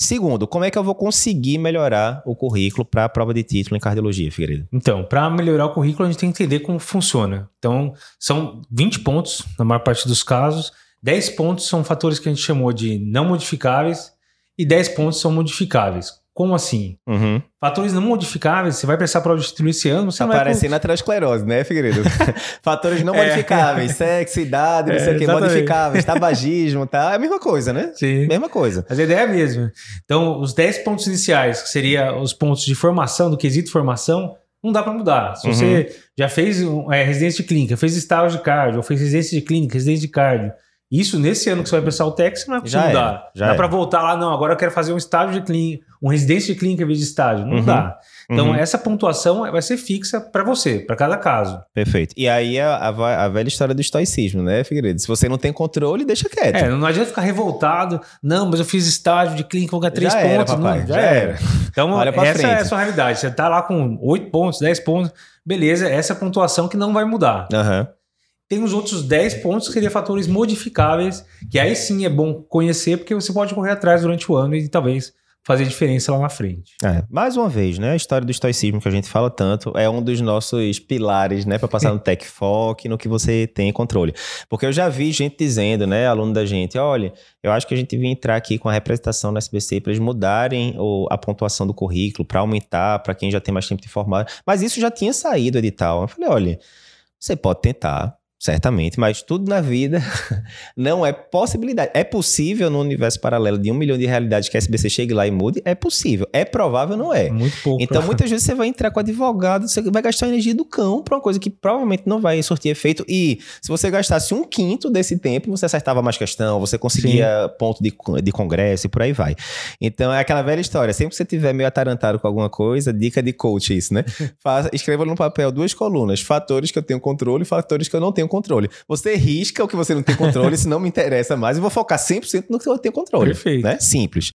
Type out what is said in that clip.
Segundo, como é que eu vou conseguir melhorar o currículo para a prova de título em cardiologia, Figueiredo? Então, para melhorar o currículo, a gente tem que entender como funciona. Então, são 20 pontos na maior parte dos casos. 10 pontos são fatores que a gente chamou de não modificáveis e 10 pontos são modificáveis. Como assim? Uhum. Fatores não modificáveis, você vai prestar prova de título esse ano, você tá não vai... parecendo aterosclerose, né, Figueiredo? Fatores não é. modificáveis, sexo, idade, não é, sei o que, modificáveis, tabagismo, tá? É a mesma coisa, né? Sim. Mesma coisa. Mas a ideia é a mesma. Então, os 10 pontos iniciais, que seria os pontos de formação, do quesito formação, não dá para mudar. Se uhum. você já fez é, residência de clínica, fez estágio de cardio, ou fez residência de clínica, residência de cardio, isso nesse ano que você vai prestar o TEC, você não vai conseguir mudar. já dá para voltar lá, não, agora eu quero fazer um estágio de clínica, um residência de clínica em vez de estágio. Não uhum. dá. Então, uhum. essa pontuação vai ser fixa para você, para cada caso. Perfeito. E aí a, a, a, velha história do estoicismo, né, Figueiredo? Se você não tem controle, deixa quieto. É, não adianta ficar revoltado. Não, mas eu fiz estágio de clínica, vou ganhar três já pontos. Era, papai, não, já, já era. Então, Olha essa frente. é a sua realidade. Você tá lá com oito pontos, dez pontos, beleza, essa é a pontuação que não vai mudar. Aham. Uhum. Tem os outros 10 pontos que seriam fatores modificáveis, que aí sim é bom conhecer, porque você pode correr atrás durante o ano e talvez fazer diferença lá na frente. É, mais uma vez, né? A história do estoicismo que a gente fala tanto é um dos nossos pilares, né? Para passar no Tech Foc, no que você tem controle. Porque eu já vi gente dizendo, né? Aluno da gente, olha, eu acho que a gente devia entrar aqui com a representação na SBC para eles mudarem o, a pontuação do currículo, para aumentar, para quem já tem mais tempo de formar. Mas isso já tinha saído edital. Eu falei, olha, você pode tentar, Certamente, mas tudo na vida não é possibilidade. É possível no universo paralelo de um milhão de realidades que a SBC chegue lá e mude? É possível. É provável, não é? Muito pouco. Então, muitas vezes você vai entrar com advogado, você vai gastar energia do cão para uma coisa que provavelmente não vai surtir efeito. E se você gastasse um quinto desse tempo, você acertava mais questão, você conseguia Sim. ponto de, de congresso e por aí vai. Então, é aquela velha história. Sempre que você tiver meio atarantado com alguma coisa, dica de coach isso, né? Faça, escreva no papel duas colunas. Fatores que eu tenho controle e fatores que eu não tenho controle. Você risca o que você não tem controle, se não me interessa mais, eu vou focar 100% no que eu tenho controle. Perfeito. Né? Simples.